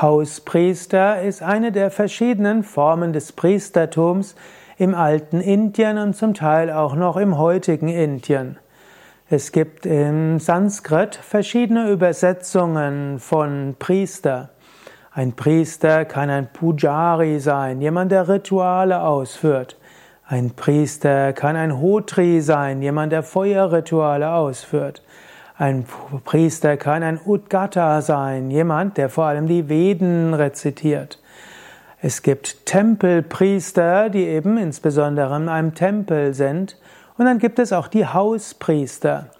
Hauspriester ist eine der verschiedenen Formen des Priestertums im alten Indien und zum Teil auch noch im heutigen Indien. Es gibt im Sanskrit verschiedene Übersetzungen von Priester. Ein Priester kann ein Pujari sein, jemand, der Rituale ausführt. Ein Priester kann ein Hotri sein, jemand, der Feuerrituale ausführt. Ein Priester kann ein Udgata sein, jemand, der vor allem die Veden rezitiert. Es gibt Tempelpriester, die eben insbesondere in einem Tempel sind. Und dann gibt es auch die Hauspriester.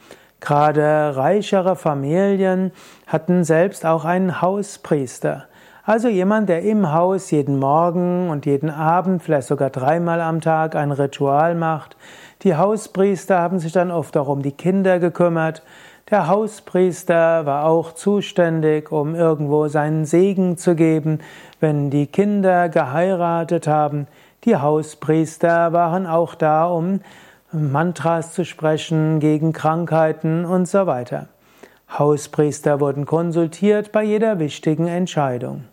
Gerade reichere Familien hatten selbst auch einen Hauspriester. Also jemand, der im Haus jeden Morgen und jeden Abend, vielleicht sogar dreimal am Tag ein Ritual macht. Die Hauspriester haben sich dann oft auch um die Kinder gekümmert. Der Hauspriester war auch zuständig, um irgendwo seinen Segen zu geben, wenn die Kinder geheiratet haben. Die Hauspriester waren auch da, um Mantras zu sprechen gegen Krankheiten und so weiter. Hauspriester wurden konsultiert bei jeder wichtigen Entscheidung.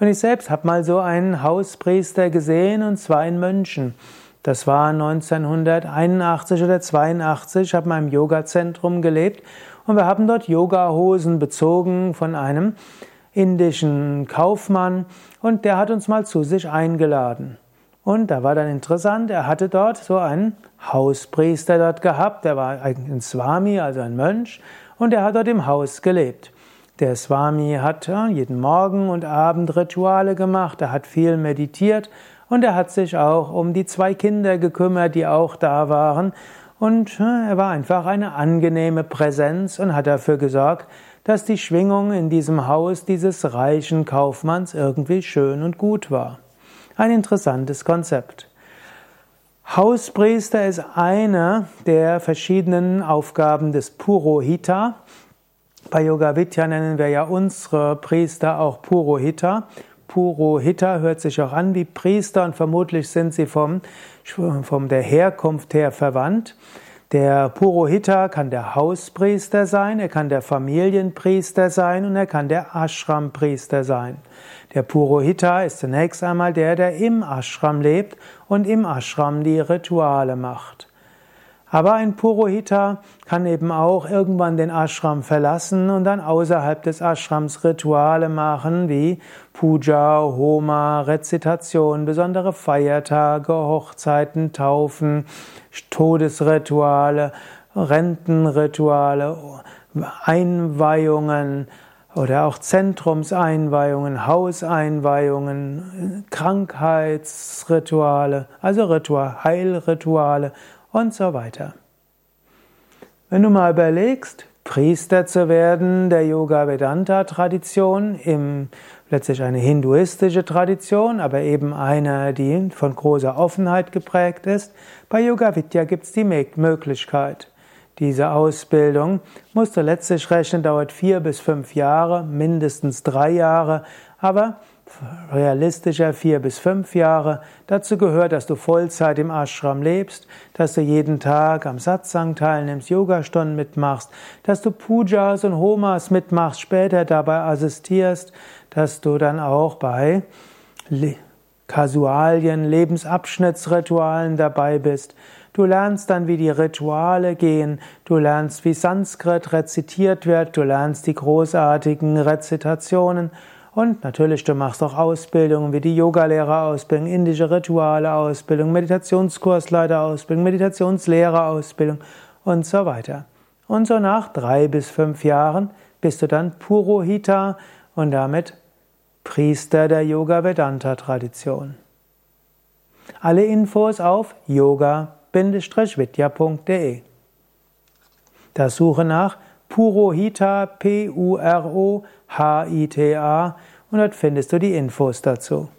Und ich selbst habe mal so einen Hauspriester gesehen, und zwar in München. Das war 1981 oder 82, ich habe in meinem Yoga-Zentrum gelebt. Und wir haben dort Yoga-Hosen bezogen von einem indischen Kaufmann. Und der hat uns mal zu sich eingeladen. Und da war dann interessant, er hatte dort so einen Hauspriester dort gehabt, der war ein Swami, also ein Mönch, und er hat dort im Haus gelebt. Der Swami hat jeden Morgen und Abend Rituale gemacht, er hat viel meditiert und er hat sich auch um die zwei Kinder gekümmert, die auch da waren. Und äh, er war einfach eine angenehme Präsenz und hat dafür gesorgt, dass die Schwingung in diesem Haus dieses reichen Kaufmanns irgendwie schön und gut war. Ein interessantes Konzept. Hauspriester ist eine der verschiedenen Aufgaben des Purohita. Bei Yoga Vidya nennen wir ja unsere Priester auch Purohita. Purohita hört sich auch an wie Priester und vermutlich sind sie vom, vom der Herkunft her verwandt. Der Purohita kann der Hauspriester sein, er kann der Familienpriester sein und er kann der Ashrampriester sein. Der Purohita ist zunächst einmal der, der im Ashram lebt und im Ashram die Rituale macht. Aber ein Purohita kann eben auch irgendwann den Ashram verlassen und dann außerhalb des Ashrams Rituale machen wie Puja, Homa, Rezitation, besondere Feiertage, Hochzeiten, Taufen, Todesrituale, Rentenrituale, Einweihungen oder auch Zentrumseinweihungen, Hauseinweihungen, Krankheitsrituale, also Ritual, Heilrituale und so weiter. Wenn du mal überlegst, Priester zu werden der Yoga Vedanta Tradition, im, letztlich eine hinduistische Tradition, aber eben eine, die von großer Offenheit geprägt ist. Bei Yoga Vidya gibt es die Möglichkeit. Diese Ausbildung musst du letztlich rechnen, dauert vier bis fünf Jahre, mindestens drei Jahre, aber realistischer vier bis fünf Jahre. Dazu gehört, dass du Vollzeit im Ashram lebst, dass du jeden Tag am Satsang teilnimmst, Yogastunden mitmachst, dass du Pujas und Homas mitmachst, später dabei assistierst, dass du dann auch bei Kasualien, Lebensabschnittsritualen dabei bist. Du lernst dann, wie die Rituale gehen, du lernst, wie Sanskrit rezitiert wird, du lernst die großartigen Rezitationen und natürlich, du machst auch Ausbildungen wie die Yogalehrerausbildung, indische Rituale-Ausbildung, Meditationskursleiter-Ausbildung, Meditationslehrerausbildung und so weiter. Und so nach drei bis fünf Jahren bist du dann Purohita und damit Priester der Yoga-Vedanta-Tradition. Alle Infos auf yoga-vidya.de. Da suche nach Purohita, P-U-R-O-H-I-T-A und dort findest du die Infos dazu.